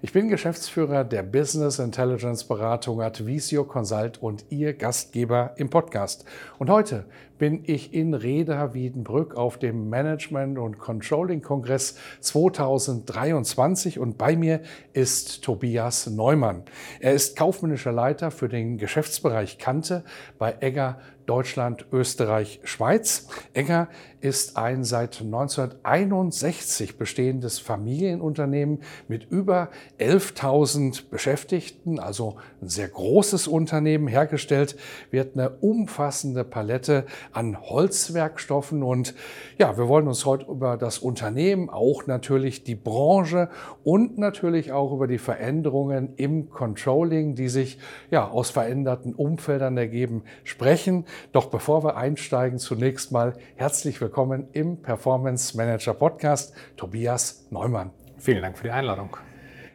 Ich bin Geschäftsführer der Business Intelligence Beratung Advisio Consult und Ihr Gastgeber im Podcast. Und heute bin ich in Reda Wiedenbrück auf dem Management und Controlling Kongress 2023 und bei mir ist Tobias Neumann. Er ist kaufmännischer Leiter für den Geschäftsbereich Kante bei Egger Deutschland, Österreich, Schweiz. Egger ist ein seit 1961 bestehendes Familienunternehmen mit über 11.000 Beschäftigten, also ein sehr großes Unternehmen. Hergestellt wird eine umfassende Palette an Holzwerkstoffen. Und ja, wir wollen uns heute über das Unternehmen, auch natürlich die Branche und natürlich auch über die Veränderungen im Controlling, die sich ja aus veränderten Umfeldern ergeben, sprechen. Doch bevor wir einsteigen, zunächst mal herzlich willkommen im Performance Manager Podcast, Tobias Neumann. Vielen Dank für die Einladung.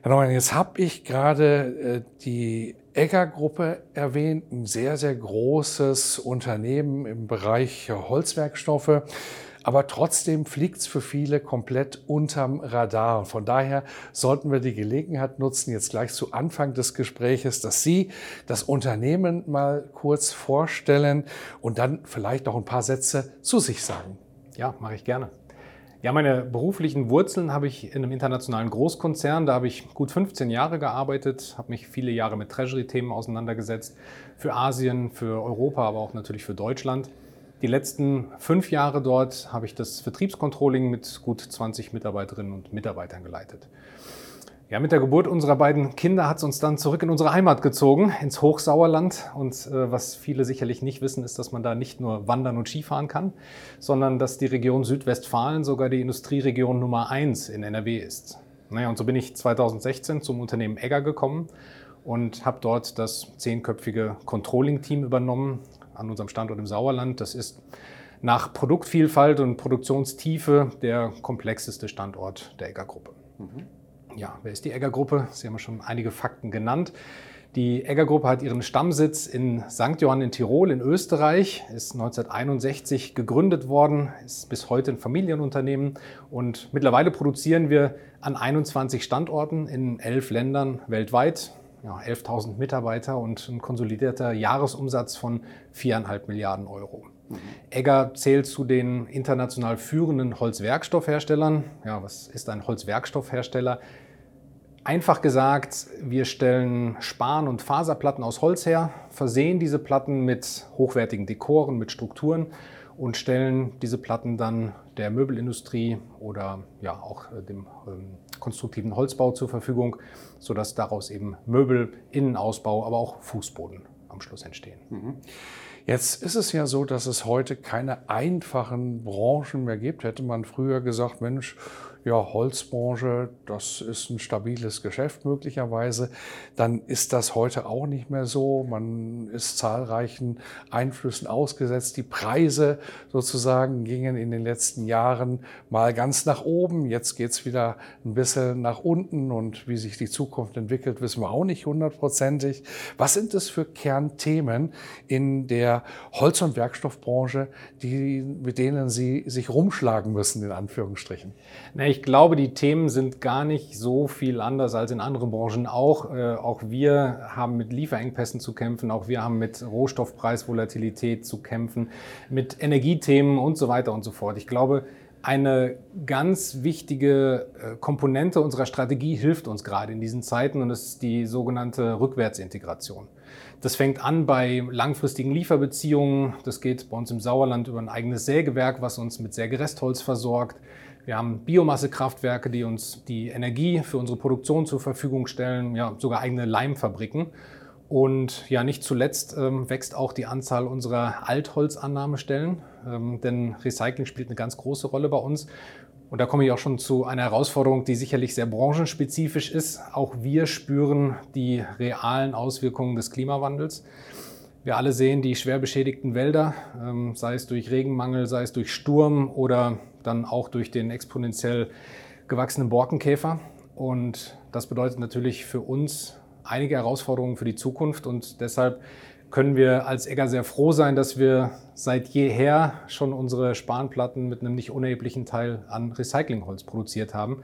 Herr Neumann, jetzt habe ich gerade äh, die Egger-Gruppe erwähnt, ein sehr, sehr großes Unternehmen im Bereich Holzwerkstoffe. Aber trotzdem fliegt es für viele komplett unterm Radar. Und von daher sollten wir die Gelegenheit nutzen, jetzt gleich zu Anfang des Gespräches, dass Sie das Unternehmen mal kurz vorstellen und dann vielleicht auch ein paar Sätze zu sich sagen. Ja, mache ich gerne. Ja, meine beruflichen Wurzeln habe ich in einem internationalen Großkonzern. Da habe ich gut 15 Jahre gearbeitet, habe mich viele Jahre mit Treasury-Themen auseinandergesetzt. Für Asien, für Europa, aber auch natürlich für Deutschland. Die letzten fünf Jahre dort habe ich das Vertriebscontrolling mit gut 20 Mitarbeiterinnen und Mitarbeitern geleitet. Ja, mit der Geburt unserer beiden Kinder hat es uns dann zurück in unsere Heimat gezogen, ins Hochsauerland. Und äh, was viele sicherlich nicht wissen, ist, dass man da nicht nur wandern und Skifahren kann, sondern dass die Region Südwestfalen sogar die Industrieregion Nummer eins in NRW ist. Naja, und so bin ich 2016 zum Unternehmen Egger gekommen und habe dort das zehnköpfige Controlling-Team übernommen an unserem Standort im Sauerland. Das ist nach Produktvielfalt und Produktionstiefe der komplexeste Standort der Egger-Gruppe. Mhm. Ja, wer ist die Egger-Gruppe? Sie haben ja schon einige Fakten genannt. Die Egger-Gruppe hat ihren Stammsitz in St. Johann in Tirol in Österreich, ist 1961 gegründet worden, ist bis heute ein Familienunternehmen und mittlerweile produzieren wir an 21 Standorten in elf Ländern weltweit, ja, 11.000 Mitarbeiter und ein konsolidierter Jahresumsatz von 4,5 Milliarden Euro. Mhm. Egger zählt zu den international führenden Holzwerkstoffherstellern. Ja, was ist ein Holzwerkstoffhersteller? Einfach gesagt, wir stellen Span- und Faserplatten aus Holz her, versehen diese Platten mit hochwertigen Dekoren, mit Strukturen und stellen diese Platten dann der Möbelindustrie oder ja auch äh, dem ähm, konstruktiven Holzbau zur Verfügung, sodass daraus eben Möbel, Innenausbau, aber auch Fußboden am Schluss entstehen. Mhm. Jetzt ist es ja so, dass es heute keine einfachen Branchen mehr gibt. Hätte man früher gesagt, Mensch, ja, Holzbranche, das ist ein stabiles Geschäft möglicherweise, dann ist das heute auch nicht mehr so. Man ist zahlreichen Einflüssen ausgesetzt. Die Preise sozusagen gingen in den letzten Jahren mal ganz nach oben. Jetzt geht's wieder ein bisschen nach unten und wie sich die Zukunft entwickelt, wissen wir auch nicht hundertprozentig. Was sind es für Kernthemen in der Holz- und Werkstoffbranche, die, mit denen Sie sich rumschlagen müssen, in Anführungsstrichen? Nee, ich glaube, die Themen sind gar nicht so viel anders als in anderen Branchen auch. Äh, auch wir haben mit Lieferengpässen zu kämpfen, auch wir haben mit Rohstoffpreisvolatilität zu kämpfen, mit Energiethemen und so weiter und so fort. Ich glaube, eine ganz wichtige äh, Komponente unserer Strategie hilft uns gerade in diesen Zeiten und das ist die sogenannte Rückwärtsintegration. Das fängt an bei langfristigen Lieferbeziehungen. Das geht bei uns im Sauerland über ein eigenes Sägewerk, was uns mit Sägerestholz versorgt. Wir haben Biomassekraftwerke, die uns die Energie für unsere Produktion zur Verfügung stellen, ja, sogar eigene Leimfabriken. Und ja, nicht zuletzt ähm, wächst auch die Anzahl unserer Altholzannahmestellen, ähm, denn Recycling spielt eine ganz große Rolle bei uns. Und da komme ich auch schon zu einer Herausforderung, die sicherlich sehr branchenspezifisch ist. Auch wir spüren die realen Auswirkungen des Klimawandels. Wir alle sehen die schwer beschädigten Wälder, ähm, sei es durch Regenmangel, sei es durch Sturm oder dann auch durch den exponentiell gewachsenen Borkenkäfer. Und das bedeutet natürlich für uns einige Herausforderungen für die Zukunft und deshalb können wir als Egger sehr froh sein, dass wir seit jeher schon unsere Spanplatten mit einem nicht unerheblichen Teil an Recyclingholz produziert haben. Mhm.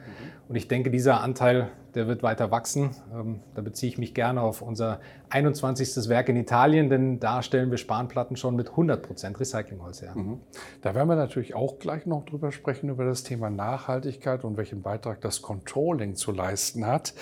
Und ich denke, dieser Anteil der wird weiter wachsen. Ähm, da beziehe ich mich gerne auf unser 21. Werk in Italien, denn da stellen wir Spanplatten schon mit 100% Recyclingholz her. Mhm. Da werden wir natürlich auch gleich noch drüber sprechen, über das Thema Nachhaltigkeit und welchen Beitrag das Controlling zu leisten hat.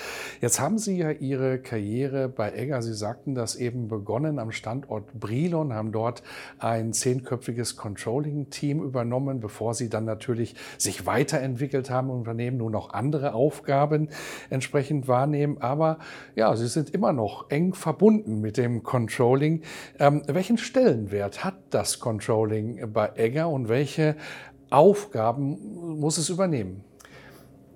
Jetzt haben Sie ja Ihre Karriere bei Egger, Sie sagten das eben begonnen am Standort Brilon, haben dort ein zehnköpfiges Controlling-Team übernommen, bevor Sie dann natürlich sich weiterentwickelt haben im Unternehmen, nun noch andere Aufgaben entsprechend wahrnehmen. Aber ja, sie sind immer noch eng verbunden mit dem Controlling. Ähm, welchen Stellenwert hat das Controlling bei Egger und welche Aufgaben muss es übernehmen?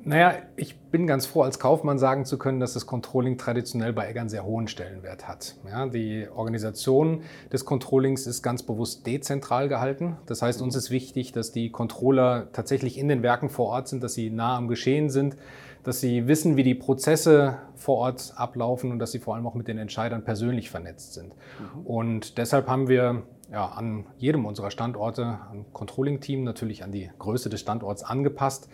Naja, ich bin ganz froh, als Kaufmann sagen zu können, dass das Controlling traditionell bei Egger einen sehr hohen Stellenwert hat. Ja, die Organisation des Controllings ist ganz bewusst dezentral gehalten. Das heißt, uns ist wichtig, dass die Controller tatsächlich in den Werken vor Ort sind, dass sie nah am Geschehen sind, dass sie wissen, wie die Prozesse vor Ort ablaufen und dass sie vor allem auch mit den Entscheidern persönlich vernetzt sind. Mhm. Und deshalb haben wir ja, an jedem unserer Standorte ein Controlling-Team natürlich an die Größe des Standorts angepasst.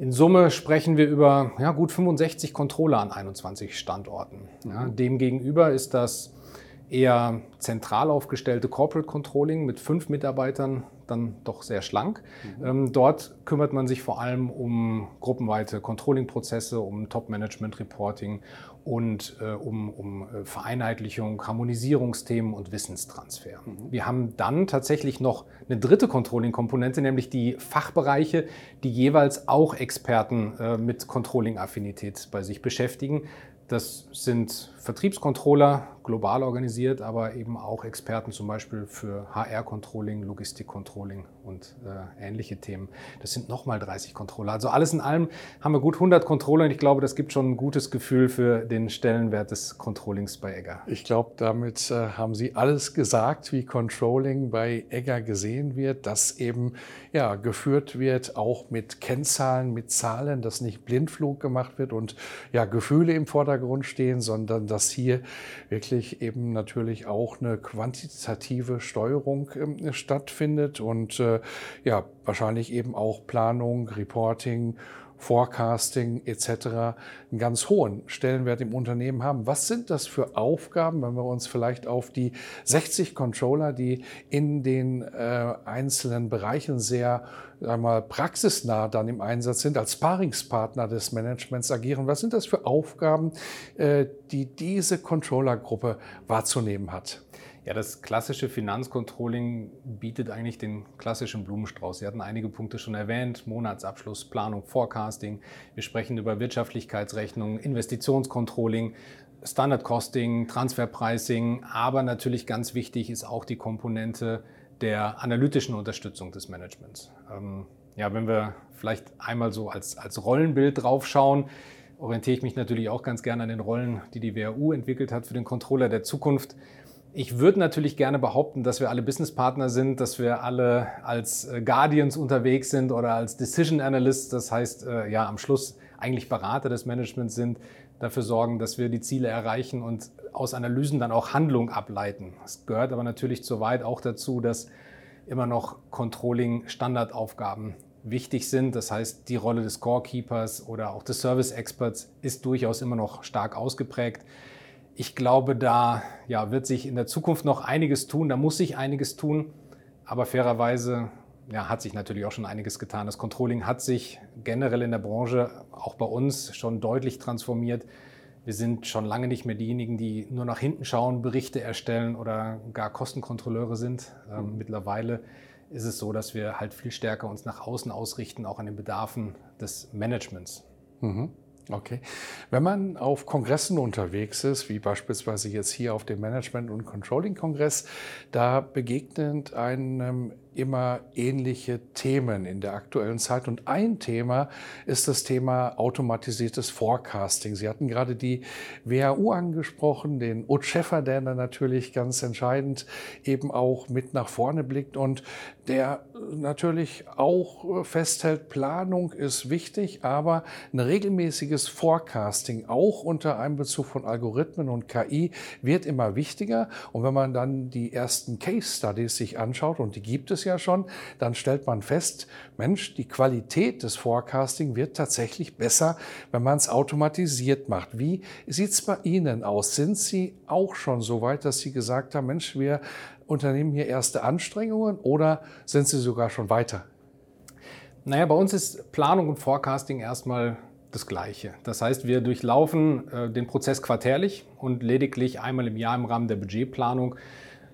In Summe sprechen wir über ja, gut 65 Controller an 21 Standorten. Ja. Demgegenüber ist das eher zentral aufgestellte Corporate Controlling mit fünf Mitarbeitern dann doch sehr schlank. Mhm. Ähm, dort kümmert man sich vor allem um gruppenweite Controlling-Prozesse, um Top-Management-Reporting und äh, um, um äh, Vereinheitlichung, Harmonisierungsthemen und Wissenstransfer. Mhm. Wir haben dann tatsächlich noch eine dritte Controlling-Komponente, nämlich die Fachbereiche, die jeweils auch Experten äh, mit Controlling-Affinität bei sich beschäftigen. Das sind Vertriebscontroller, global organisiert, aber eben auch Experten zum Beispiel für HR-Controlling, Logistik-Controlling und äh, ähnliche Themen. Das sind nochmal 30 Controller. Also alles in allem haben wir gut 100 Controller und ich glaube, das gibt schon ein gutes Gefühl für den Stellenwert des Controllings bei Egger. Ich glaube, damit äh, haben Sie alles gesagt, wie Controlling bei Egger gesehen wird, dass eben ja, geführt wird, auch mit Kennzahlen, mit Zahlen, dass nicht Blindflug gemacht wird und ja, Gefühle im Vordergrund stehen, sondern dass hier wirklich eben natürlich auch eine quantitative Steuerung äh, stattfindet und äh, ja, wahrscheinlich eben auch Planung, Reporting, Forecasting etc. einen ganz hohen Stellenwert im Unternehmen haben. Was sind das für Aufgaben, wenn wir uns vielleicht auf die 60 Controller, die in den äh, einzelnen Bereichen sehr einmal praxisnah dann im Einsatz sind, als Sparingspartner des Managements agieren. Was sind das für Aufgaben, äh, die diese Controllergruppe wahrzunehmen hat? Ja, das klassische Finanzcontrolling bietet eigentlich den klassischen Blumenstrauß. Sie hatten einige Punkte schon erwähnt, Monatsabschluss, Planung, Forecasting. Wir sprechen über Wirtschaftlichkeitsrechnung, Investitionscontrolling, Standard Costing, Transferpricing, aber natürlich ganz wichtig ist auch die Komponente der analytischen Unterstützung des Managements. Ähm, ja, wenn wir vielleicht einmal so als, als Rollenbild draufschauen, orientiere ich mich natürlich auch ganz gerne an den Rollen, die die WHU entwickelt hat für den Controller der Zukunft. Ich würde natürlich gerne behaupten, dass wir alle Businesspartner sind, dass wir alle als äh, Guardians unterwegs sind oder als Decision Analysts, das heißt äh, ja am Schluss eigentlich Berater des Managements sind, dafür sorgen, dass wir die Ziele erreichen und aus Analysen dann auch Handlung ableiten. Es gehört aber natürlich zu weit auch dazu, dass immer noch Controlling-Standardaufgaben wichtig sind. Das heißt, die Rolle des Scorekeepers oder auch des Service Experts ist durchaus immer noch stark ausgeprägt. Ich glaube, da ja, wird sich in der Zukunft noch einiges tun, da muss sich einiges tun, aber fairerweise ja, hat sich natürlich auch schon einiges getan. Das Controlling hat sich generell in der Branche, auch bei uns, schon deutlich transformiert. Wir sind schon lange nicht mehr diejenigen, die nur nach hinten schauen, Berichte erstellen oder gar Kostenkontrolleure sind. Ähm, mhm. mittlerweile ist es so, dass wir halt viel stärker uns nach außen ausrichten, auch an den Bedarfen des Managements. Mhm. Okay. Wenn man auf Kongressen unterwegs ist, wie beispielsweise jetzt hier auf dem Management- und Controlling-Kongress, da begegnet einem immer ähnliche Themen in der aktuellen Zeit. Und ein Thema ist das Thema automatisiertes Forecasting. Sie hatten gerade die WHU angesprochen, den Ut Schäfer, der da natürlich ganz entscheidend eben auch mit nach vorne blickt und der natürlich auch festhält, Planung ist wichtig, aber ein regelmäßiges Forecasting, auch unter Einbezug von Algorithmen und KI, wird immer wichtiger. Und wenn man dann die ersten Case Studies sich anschaut, und die gibt es es ja schon, dann stellt man fest, Mensch, die Qualität des Forecasting wird tatsächlich besser, wenn man es automatisiert macht. Wie sieht es bei Ihnen aus? Sind Sie auch schon so weit, dass Sie gesagt haben, Mensch, wir unternehmen hier erste Anstrengungen oder sind Sie sogar schon weiter? Naja, bei uns ist Planung und Forecasting erstmal das Gleiche. Das heißt, wir durchlaufen äh, den Prozess quartärlich und lediglich einmal im Jahr im Rahmen der Budgetplanung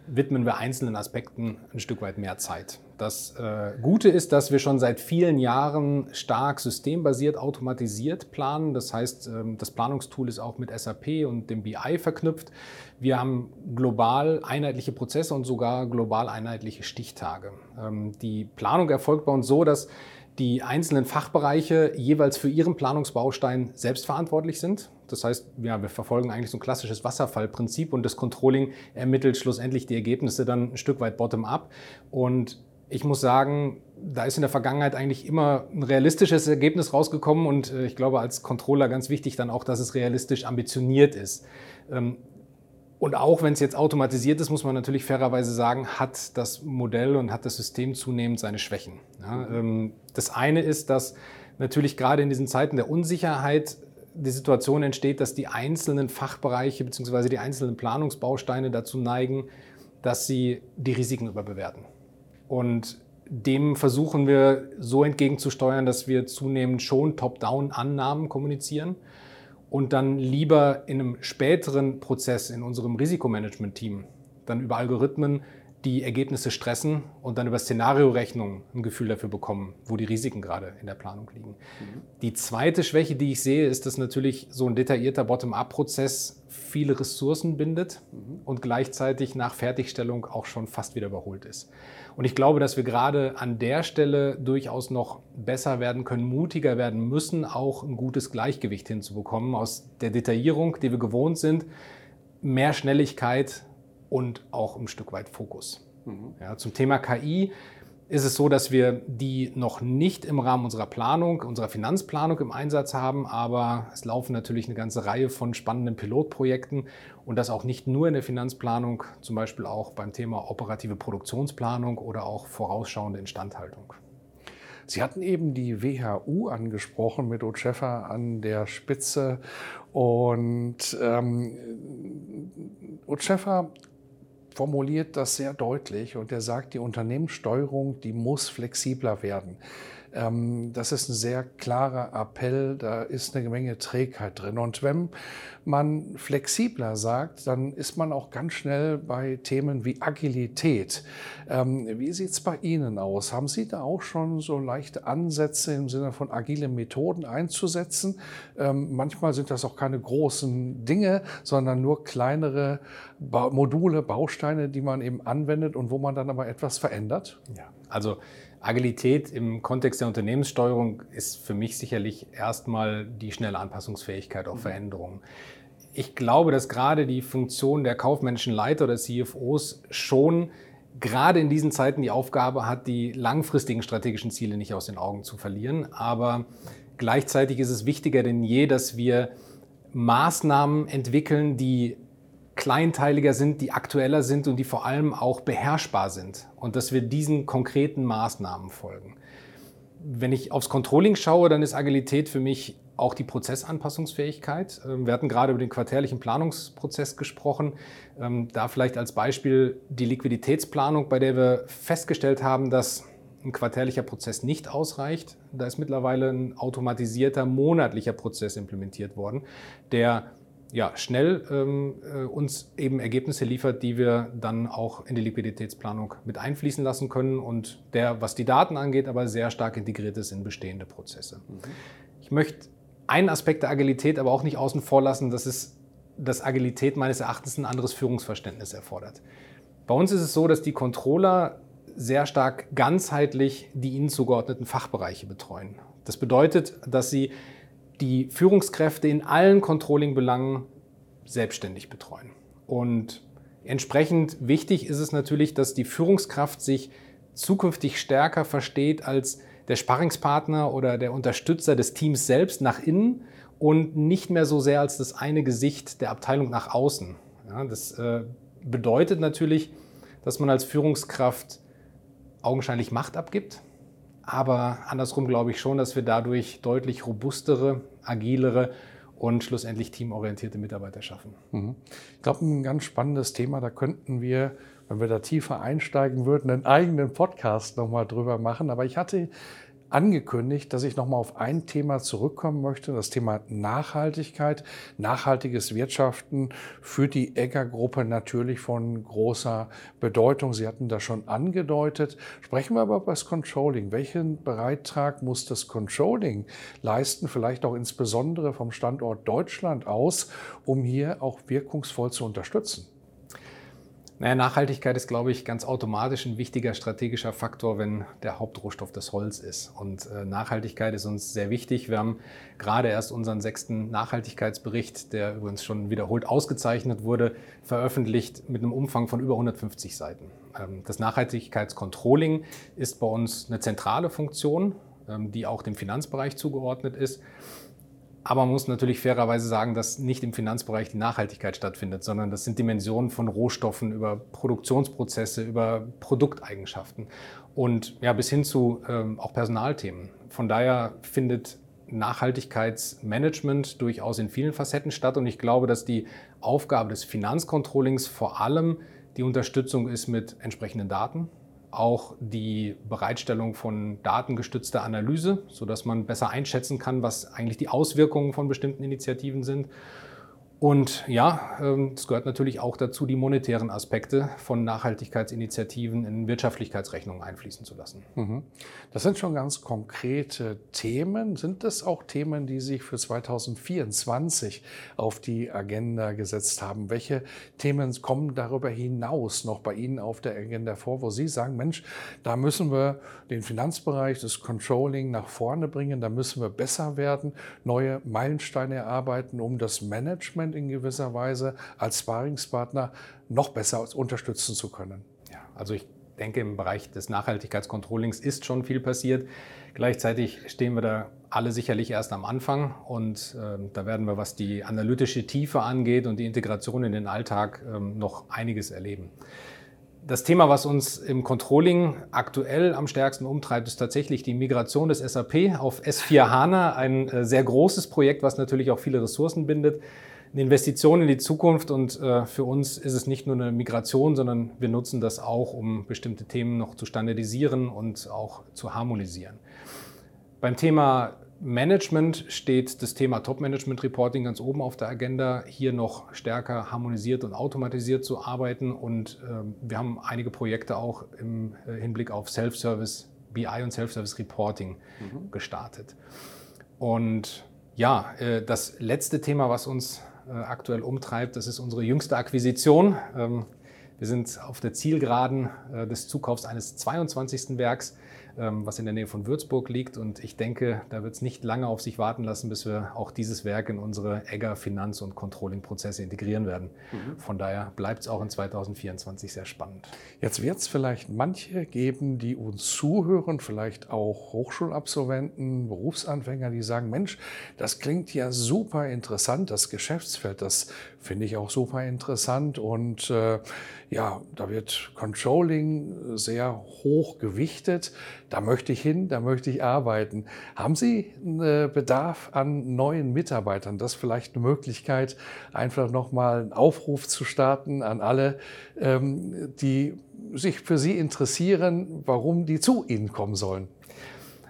widmen wir einzelnen Aspekten ein Stück weit mehr Zeit. Das äh, Gute ist, dass wir schon seit vielen Jahren stark systembasiert automatisiert planen. Das heißt, ähm, das Planungstool ist auch mit SAP und dem BI verknüpft. Wir haben global einheitliche Prozesse und sogar global einheitliche Stichtage. Ähm, die Planung erfolgt bei uns so, dass die einzelnen Fachbereiche jeweils für ihren Planungsbaustein selbstverantwortlich sind. Das heißt, ja, wir verfolgen eigentlich so ein klassisches Wasserfallprinzip und das Controlling ermittelt schlussendlich die Ergebnisse dann ein Stück weit bottom-up. Und ich muss sagen, da ist in der Vergangenheit eigentlich immer ein realistisches Ergebnis rausgekommen und äh, ich glaube als Controller ganz wichtig dann auch, dass es realistisch ambitioniert ist. Ähm, und auch wenn es jetzt automatisiert ist, muss man natürlich fairerweise sagen, hat das Modell und hat das System zunehmend seine Schwächen. Ähm, das eine ist, dass natürlich gerade in diesen Zeiten der Unsicherheit die Situation entsteht, dass die einzelnen Fachbereiche bzw. die einzelnen Planungsbausteine dazu neigen, dass sie die Risiken überbewerten. Und dem versuchen wir so entgegenzusteuern, dass wir zunehmend schon Top-Down-Annahmen kommunizieren und dann lieber in einem späteren Prozess in unserem Risikomanagement-Team dann über Algorithmen die Ergebnisse stressen und dann über Szenariorechnungen ein Gefühl dafür bekommen, wo die Risiken gerade in der Planung liegen. Mhm. Die zweite Schwäche, die ich sehe, ist, dass natürlich so ein detaillierter Bottom-up-Prozess viele Ressourcen bindet mhm. und gleichzeitig nach Fertigstellung auch schon fast wieder überholt ist. Und ich glaube, dass wir gerade an der Stelle durchaus noch besser werden können, mutiger werden müssen, auch ein gutes Gleichgewicht hinzubekommen aus der Detaillierung, die wir gewohnt sind, mehr Schnelligkeit und auch ein Stück weit Fokus. Mhm. Ja, zum Thema KI ist es so, dass wir die noch nicht im Rahmen unserer Planung, unserer Finanzplanung im Einsatz haben, aber es laufen natürlich eine ganze Reihe von spannenden Pilotprojekten und das auch nicht nur in der Finanzplanung, zum Beispiel auch beim Thema operative Produktionsplanung oder auch vorausschauende Instandhaltung. Sie hatten eben die WHU angesprochen mit Otscheffer an der Spitze und ähm, Otscheffer formuliert das sehr deutlich und er sagt, die Unternehmenssteuerung, die muss flexibler werden. Ähm, das ist ein sehr klarer Appell, da ist eine Menge Trägheit drin. Und wenn man flexibler sagt, dann ist man auch ganz schnell bei Themen wie Agilität. Ähm, wie sieht es bei Ihnen aus? Haben Sie da auch schon so leichte Ansätze im Sinne von agile Methoden einzusetzen? Ähm, manchmal sind das auch keine großen Dinge, sondern nur kleinere Module, Bausteine, die man eben anwendet und wo man dann aber etwas verändert? Ja, also Agilität im Kontext der Unternehmenssteuerung ist für mich sicherlich erstmal die schnelle Anpassungsfähigkeit auf mhm. Veränderungen. Ich glaube, dass gerade die Funktion der kaufmännischen Leiter oder CFOs schon gerade in diesen Zeiten die Aufgabe hat, die langfristigen strategischen Ziele nicht aus den Augen zu verlieren. Aber gleichzeitig ist es wichtiger denn je, dass wir Maßnahmen entwickeln, die kleinteiliger sind, die aktueller sind und die vor allem auch beherrschbar sind und dass wir diesen konkreten Maßnahmen folgen. Wenn ich aufs Controlling schaue, dann ist Agilität für mich auch die Prozessanpassungsfähigkeit. Ähm, wir hatten gerade über den quartärlichen Planungsprozess gesprochen. Ähm, da vielleicht als Beispiel die Liquiditätsplanung, bei der wir festgestellt haben, dass ein quartärlicher Prozess nicht ausreicht. Da ist mittlerweile ein automatisierter monatlicher Prozess implementiert worden, der ja, schnell ähm, äh, uns eben Ergebnisse liefert, die wir dann auch in die Liquiditätsplanung mit einfließen lassen können und der, was die Daten angeht, aber sehr stark integriert ist in bestehende Prozesse. Mhm. Ich möchte einen Aspekt der Agilität aber auch nicht außen vor lassen, das ist, dass Agilität meines Erachtens ein anderes Führungsverständnis erfordert. Bei uns ist es so, dass die Controller sehr stark ganzheitlich die ihnen zugeordneten Fachbereiche betreuen. Das bedeutet, dass sie die Führungskräfte in allen Controlling-Belangen selbstständig betreuen. Und entsprechend wichtig ist es natürlich, dass die Führungskraft sich zukünftig stärker versteht als der Sparringspartner oder der Unterstützer des Teams selbst nach innen und nicht mehr so sehr als das eine Gesicht der Abteilung nach außen. Ja, das äh, bedeutet natürlich, dass man als Führungskraft augenscheinlich Macht abgibt, aber andersrum glaube ich schon, dass wir dadurch deutlich robustere, agilere und schlussendlich teamorientierte Mitarbeiter schaffen. Mhm. Ich glaube, ein ganz spannendes Thema, da könnten wir, wenn wir da tiefer einsteigen würden, einen eigenen Podcast nochmal drüber machen. Aber ich hatte angekündigt, dass ich nochmal auf ein Thema zurückkommen möchte, das Thema Nachhaltigkeit. Nachhaltiges Wirtschaften für die Egger-Gruppe natürlich von großer Bedeutung. Sie hatten das schon angedeutet. Sprechen wir aber über das Controlling. Welchen Beitrag muss das Controlling leisten, vielleicht auch insbesondere vom Standort Deutschland aus, um hier auch wirkungsvoll zu unterstützen? Naja, Nachhaltigkeit ist, glaube ich, ganz automatisch ein wichtiger strategischer Faktor, wenn der Hauptrohstoff das Holz ist. Und äh, Nachhaltigkeit ist uns sehr wichtig. Wir haben gerade erst unseren sechsten Nachhaltigkeitsbericht, der übrigens schon wiederholt ausgezeichnet wurde, veröffentlicht mit einem Umfang von über 150 Seiten. Ähm, das Nachhaltigkeitscontrolling ist bei uns eine zentrale Funktion, ähm, die auch dem Finanzbereich zugeordnet ist. Aber man muss natürlich fairerweise sagen, dass nicht im Finanzbereich die Nachhaltigkeit stattfindet, sondern das sind Dimensionen von Rohstoffen über Produktionsprozesse, über Produkteigenschaften und ja, bis hin zu ähm, auch Personalthemen. Von daher findet Nachhaltigkeitsmanagement durchaus in vielen Facetten statt und ich glaube, dass die Aufgabe des Finanzcontrollings vor allem die Unterstützung ist mit entsprechenden Daten, auch die Bereitstellung von datengestützter Analyse, sodass man besser einschätzen kann, was eigentlich die Auswirkungen von bestimmten Initiativen sind und ja, ähm, es gehört natürlich auch dazu, die monetären Aspekte von Nachhaltigkeitsinitiativen in Wirtschaftlichkeitsrechnungen einfließen zu lassen. Mhm. Das sind schon ganz konkrete Themen. Sind das auch Themen, die sich für 2024 auf die Agenda gesetzt haben? Welche Themen kommen darüber hinaus noch bei Ihnen auf der Agenda vor, wo Sie sagen, Mensch, da müssen wir den Finanzbereich, das Controlling nach vorne bringen, da müssen wir besser werden, neue Meilensteine erarbeiten, um das Management Management in gewisser Weise als Sparingspartner noch besser unterstützen zu können? Ja, also ich denke, im Bereich des Nachhaltigkeitscontrollings ist schon viel passiert. Gleichzeitig stehen wir da alle sicherlich erst am Anfang und äh, da werden wir, was die analytische Tiefe angeht und die Integration in den Alltag, äh, noch einiges erleben. Das Thema, was uns im Controlling aktuell am stärksten umtreibt, ist tatsächlich die Migration des SAP auf S4 HANA. Ein äh, sehr großes Projekt, was natürlich auch viele Ressourcen bindet eine Investition in die Zukunft und äh, für uns ist es nicht nur eine Migration, sondern wir nutzen das auch, um bestimmte Themen noch zu standardisieren und auch zu harmonisieren. Beim Thema Management steht das Thema Top-Management-Reporting ganz oben auf der Agenda, hier noch stärker harmonisiert und automatisiert zu arbeiten. Und äh, wir haben einige Projekte auch im äh, Hinblick auf Self-Service, BI und Self-Service Reporting mhm. gestartet. Und ja, äh, das letzte Thema, was uns aktuell umtreibt. Das ist unsere jüngste Akquisition. Ähm, wir sind auf der Zielgeraden äh, des Zukaufs eines 22. Werks was in der Nähe von Würzburg liegt. Und ich denke, da wird es nicht lange auf sich warten lassen, bis wir auch dieses Werk in unsere Egger Finanz- und Controlling-Prozesse integrieren werden. Mhm. Von daher bleibt es auch in 2024 sehr spannend. Jetzt wird es vielleicht manche geben, die uns zuhören, vielleicht auch Hochschulabsolventen, Berufsanfänger, die sagen, Mensch, das klingt ja super interessant, das Geschäftsfeld, das finde ich auch super interessant. Und äh, ja, da wird Controlling sehr hoch gewichtet. Da möchte ich hin, da möchte ich arbeiten. Haben Sie einen äh, Bedarf an neuen Mitarbeitern? Das ist vielleicht eine Möglichkeit, einfach nochmal einen Aufruf zu starten an alle, ähm, die sich für Sie interessieren, warum die zu Ihnen kommen sollen.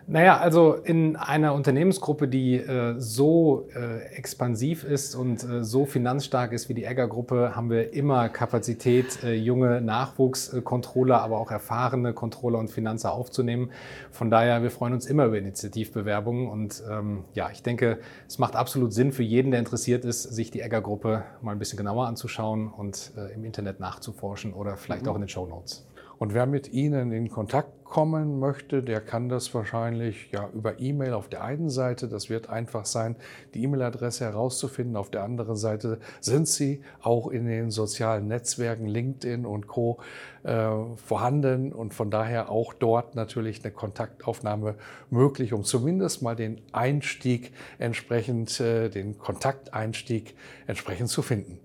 Naja, also in einer Unternehmensgruppe, die äh, so äh, expansiv ist und äh, so finanzstark ist wie die Egger-Gruppe, haben wir immer Kapazität, äh, junge Nachwuchscontroller, aber auch erfahrene Controller und Finanzer aufzunehmen. Von daher, wir freuen uns immer über Initiativbewerbungen und ähm, ja, ich denke, es macht absolut Sinn für jeden, der interessiert ist, sich die Egger-Gruppe mal ein bisschen genauer anzuschauen und äh, im Internet nachzuforschen oder vielleicht mhm. auch in den Show Notes. Und wer mit Ihnen in Kontakt kommen möchte, der kann das wahrscheinlich ja über E-Mail auf der einen Seite. Das wird einfach sein, die E-Mail-Adresse herauszufinden. Auf der anderen Seite sind Sie auch in den sozialen Netzwerken LinkedIn und Co. Äh, vorhanden und von daher auch dort natürlich eine Kontaktaufnahme möglich, um zumindest mal den Einstieg entsprechend, äh, den Kontakteinstieg entsprechend zu finden.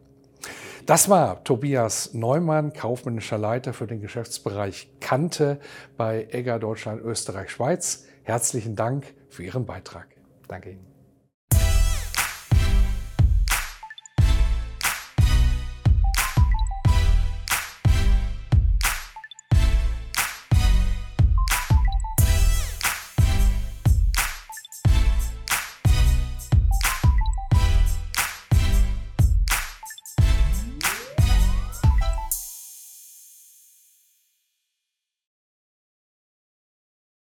Das war Tobias Neumann, kaufmännischer Leiter für den Geschäftsbereich Kante bei Egger Deutschland, Österreich, Schweiz. Herzlichen Dank für Ihren Beitrag. Danke Ihnen.